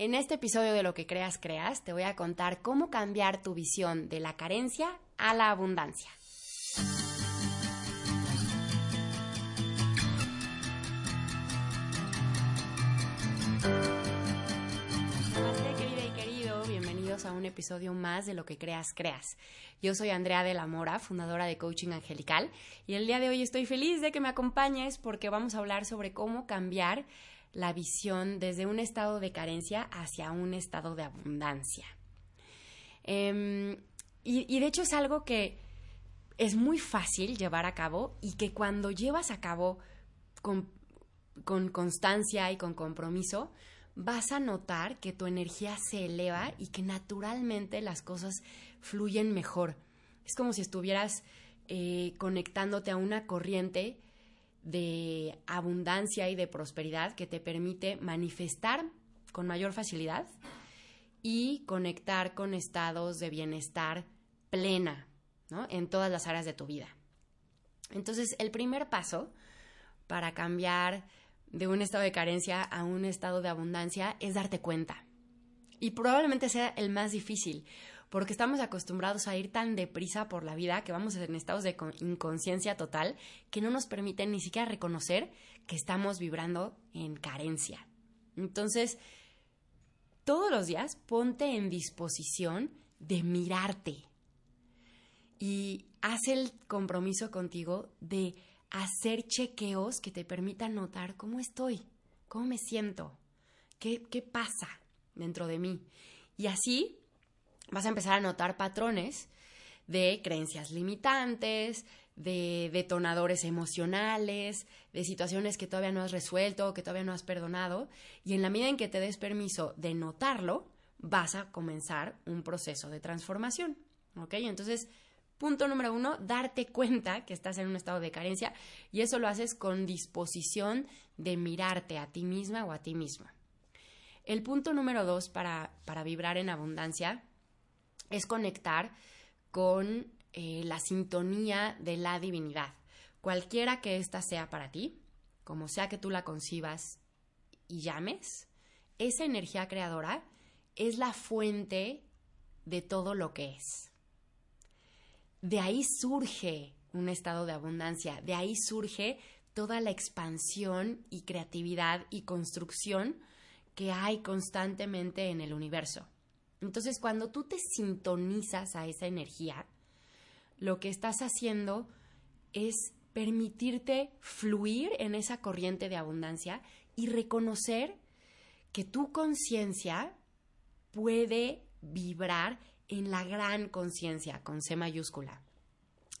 En este episodio de Lo que creas, creas, te voy a contar cómo cambiar tu visión de la carencia a la abundancia. Namaste, querida y querido, bienvenidos a un episodio más de Lo que creas, creas. Yo soy Andrea de la Mora, fundadora de Coaching Angelical, y el día de hoy estoy feliz de que me acompañes porque vamos a hablar sobre cómo cambiar la visión desde un estado de carencia hacia un estado de abundancia. Em, y, de hecho es algo que es muy fácil llevar a cabo y que cuando llevas a cabo con, con constancia y con compromiso, vas a notar que tu energía se eleva y que naturalmente las cosas fluyen mejor. Es como si estuvieras eh, conectándote a una corriente de abundancia y de prosperidad que te permite manifestar con mayor facilidad y conectar con estados de bienestar plena, ¿no? En todas las áreas de tu vida. Entonces, el primer paso para cambiar de un estado de carencia a un estado de abundancia es darte cuenta. Y probablemente sea el más difícil, porque estamos acostumbrados a ir tan deprisa por la vida que vamos en estados de inconsciencia total que no nos permiten ni siquiera reconocer que estamos vibrando en carencia. Entonces, todos los días ponte en disposición de mirarte y haz el compromiso contigo de hacer chequeos que te permitan notar cómo estoy, cómo me siento, qué, qué pasa dentro de mí. Y así vas a empezar a notar patrones de creencias limitantes, de detonadores emocionales, de situaciones que todavía no has resuelto, que todavía no has perdonado, y en la medida en que te des permiso de notarlo, vas a comenzar un proceso de transformación. ¿Ok? Entonces, punto número uno, darte cuenta que estás en un estado de carencia, y eso lo haces con disposición de mirarte a ti misma o a ti misma. El punto número dos para, para vibrar en abundancia es conectar con eh, la sintonía de la divinidad. Cualquiera que ésta sea para ti, como sea que tú la concibas y llames, esa energía creadora es la fuente de todo lo que es. De ahí surge un estado de abundancia, de ahí surge toda la expansión y creatividad y construcción que hay constantemente en el universo. Entonces, cuando tú te sintonizas a esa energía, lo que estás haciendo es permitirte fluir en esa corriente de abundancia y reconocer que tu conciencia puede vibrar en la gran conciencia con C mayúscula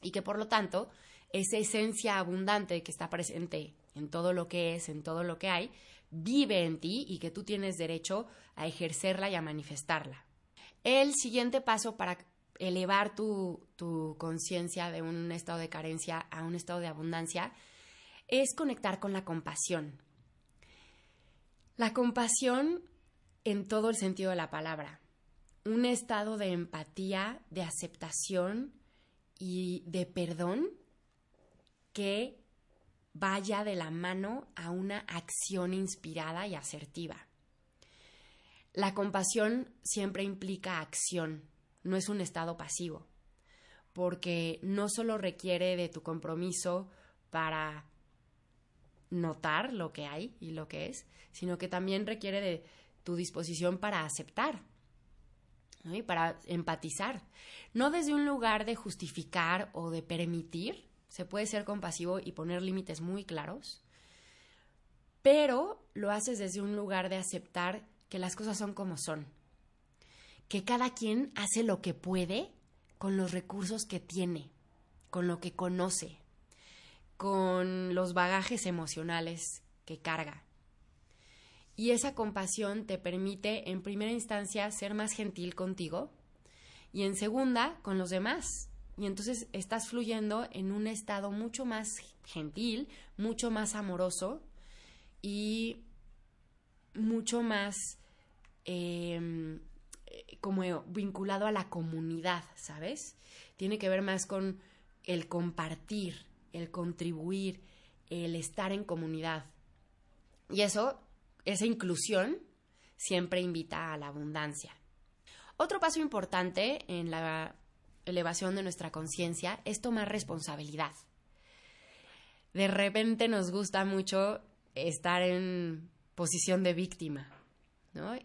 y que por lo tanto esa esencia abundante que está presente en todo lo que es, en todo lo que hay, vive en ti y que tú tienes derecho a ejercerla y a manifestarla. El siguiente paso para elevar tu, conciencia de un estado de carencia a un estado de abundancia es conectar con la compasión. La compasión en todo el sentido de la palabra. Un estado de empatía, de aceptación y de perdón que vaya de la mano a una acción inspirada y asertiva. La compasión siempre implica acción, no es un estado pasivo, porque no solo requiere de tu compromiso para notar lo que hay y lo que es, sino que también requiere de tu disposición para aceptar y para empatizar. No desde un lugar de justificar o de permitir, se puede ser compasivo y poner límites muy claros, pero lo haces desde un lugar de aceptar que las cosas son como son, que cada quien hace lo que puede con los recursos que tiene, con lo que conoce, con los bagajes emocionales que carga. Y esa compasión te permite, en primera instancia, ser más gentil contigo y en segunda, con los demás. Y entonces estás fluyendo en un estado mucho más gentil, mucho más amoroso y mucho más em, como vinculado a la comunidad, ¿sabes? Tiene que ver más con el compartir, el contribuir, el estar en comunidad. Y eso, esa inclusión, siempre invita a la abundancia. Otro paso importante en la elevación de nuestra conciencia es tomar responsabilidad. De repente nos gusta mucho estar en posición de víctima, ¿no?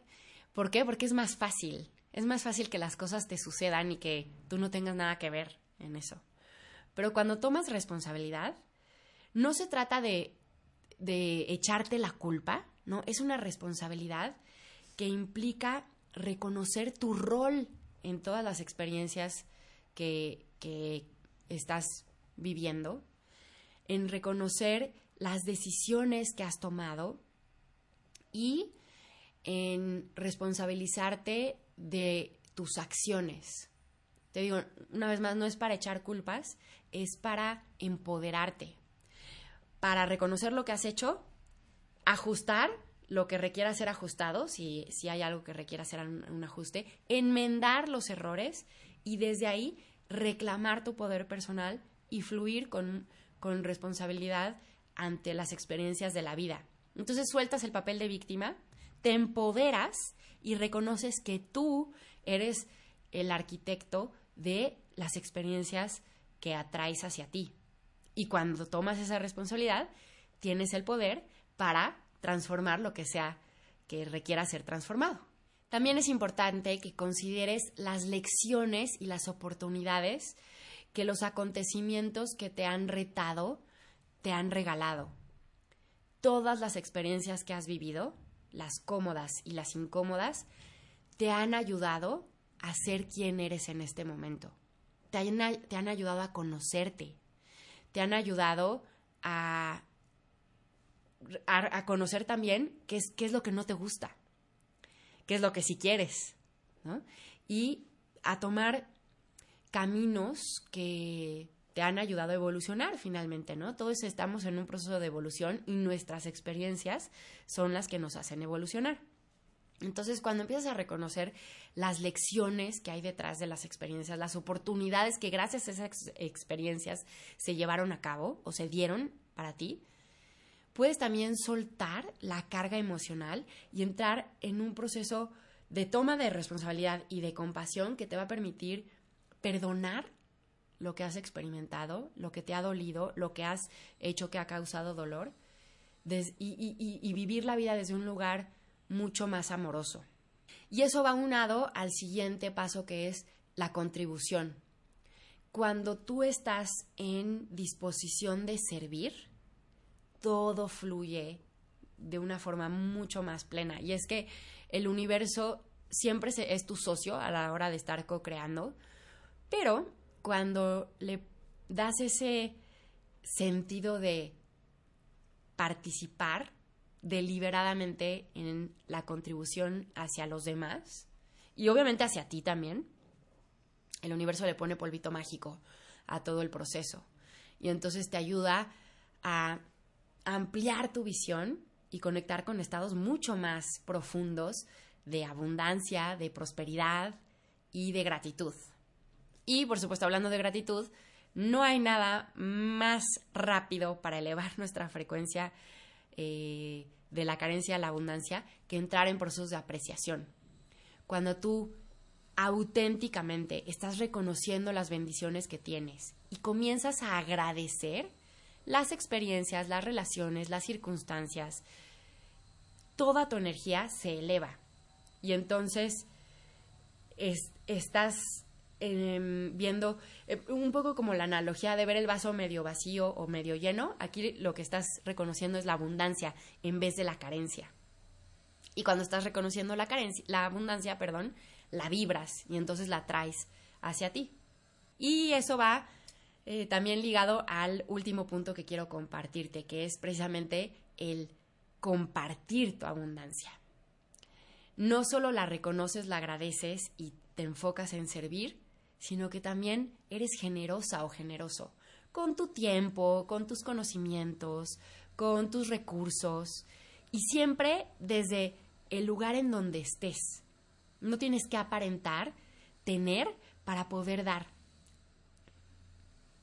¿Por qué? Porque es más fácil. Es más fácil que las cosas te sucedan y que tú no tengas nada que ver en eso. Pero cuando tomas responsabilidad, no se trata de, de echarte la culpa, ¿no? Es una responsabilidad que implica reconocer tu rol en todas las experiencias que, que estás viviendo, en reconocer las decisiones que has tomado y en responsabilizarte de tus acciones. Te digo, una vez más, no es para echar culpas, es para empoderarte, para reconocer lo que has hecho, ajustar lo que requiera ser ajustado, si, si hay algo que requiera hacer un, ajuste, enmendar los errores y desde ahí reclamar tu poder personal y fluir con, con responsabilidad ante las experiencias de la vida. Entonces sueltas el papel de víctima, te empoderas y reconoces que tú eres el arquitecto de las experiencias que atraes hacia ti. Y cuando tomas esa responsabilidad, tienes el poder para transformar lo que sea que requiera ser transformado. También es importante que consideres las lecciones y las oportunidades que los acontecimientos que te han retado te han regalado. Todas las experiencias que has vivido, las cómodas y las incómodas, te han ayudado a ser quien eres en este momento. Te han, te han ayudado a conocerte. Te han ayudado a a, conocer también qué es, qué es lo que no te gusta, qué es lo que sí quieres, ¿no? Y a tomar caminos que te han ayudado a evolucionar finalmente, ¿no? Todos estamos en un proceso de evolución y nuestras experiencias son las que nos hacen evolucionar. Entonces, cuando empiezas a reconocer las lecciones que hay detrás de las experiencias, las oportunidades que gracias a esas experiencias se llevaron a cabo o se dieron para ti, puedes también soltar la carga emocional y entrar en un proceso de toma de responsabilidad y de compasión que te va a permitir perdonar lo que has experimentado, lo que te ha dolido, lo que has hecho que ha causado dolor y, vivir la vida desde un lugar mucho más amoroso. Y eso va unado al siguiente paso que es la contribución. Cuando tú estás en disposición de servir, todo fluye de una forma mucho más plena. Y es que el universo siempre es tu socio a la hora de estar co-creando, pero cuando le das ese sentido de participar deliberadamente en la contribución hacia los demás y obviamente hacia ti también, el universo le pone polvito mágico a todo el proceso y entonces te ayuda a ampliar tu visión y conectar con estados mucho más profundos de abundancia, de prosperidad y de gratitud. Y por supuesto, hablando de gratitud, no hay nada más rápido para elevar nuestra frecuencia eh, de la carencia a la abundancia que entrar en procesos de apreciación. Cuando tú auténticamente estás reconociendo las bendiciones que tienes y comienzas a agradecer, las experiencias, las relaciones, las circunstancias, toda tu energía se eleva. Y entonces estás em, viendo eh, un poco como la analogía de ver el vaso medio vacío o medio lleno. Aquí lo que estás reconociendo es la abundancia en vez de la carencia. Y cuando estás reconociendo la la abundancia, perdón, la vibras y entonces la traes hacia ti. Y eso va eh, también ligado al último punto que quiero compartirte, que es precisamente el compartir tu abundancia. No solo la reconoces, la agradeces y te enfocas en servir, sino que también eres generosa o generoso con tu tiempo, con tus conocimientos, con tus recursos y siempre desde el lugar en donde estés. No tienes que aparentar tener para poder dar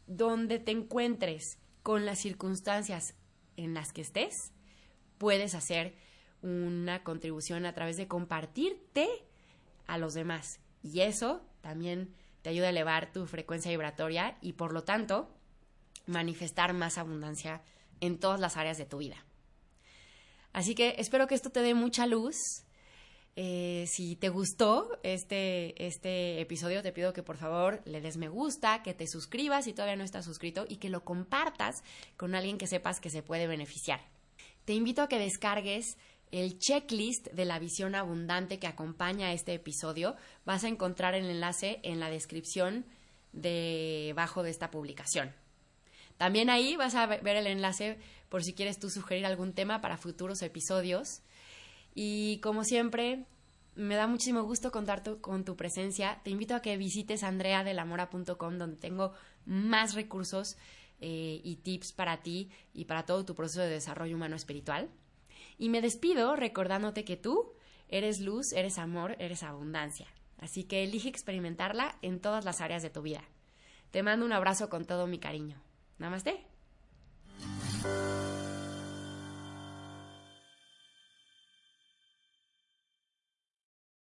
donde te encuentres con las circunstancias en las que estés, puedes hacer una contribución a través de compartirte a los demás. Y eso también te ayuda a elevar tu frecuencia vibratoria y por lo tanto manifestar más abundancia en todas las áreas de tu vida. Así que espero que esto te dé mucha luz. Eh, si te gustó este, este episodio, te pido que por favor le des me gusta, que te suscribas si todavía no estás suscrito y que lo compartas con alguien que sepas que se puede beneficiar. Te invito a que descargues el checklist de la visión abundante que acompaña este episodio. Vas a encontrar el enlace en la descripción debajo de esta publicación. También ahí vas a ver el enlace por si quieres tú sugerir algún tema para futuros episodios. Y como siempre, me da muchísimo gusto contar con tu presencia. Te invito a que visites andreadelamora.com donde tengo más recursos eh, y tips para ti y para todo tu proceso de desarrollo humano espiritual. Y me despido recordándote que tú eres luz, eres amor, eres abundancia. Así que elige experimentarla en todas las áreas de tu vida. Te mando un abrazo con todo mi cariño. Namaste.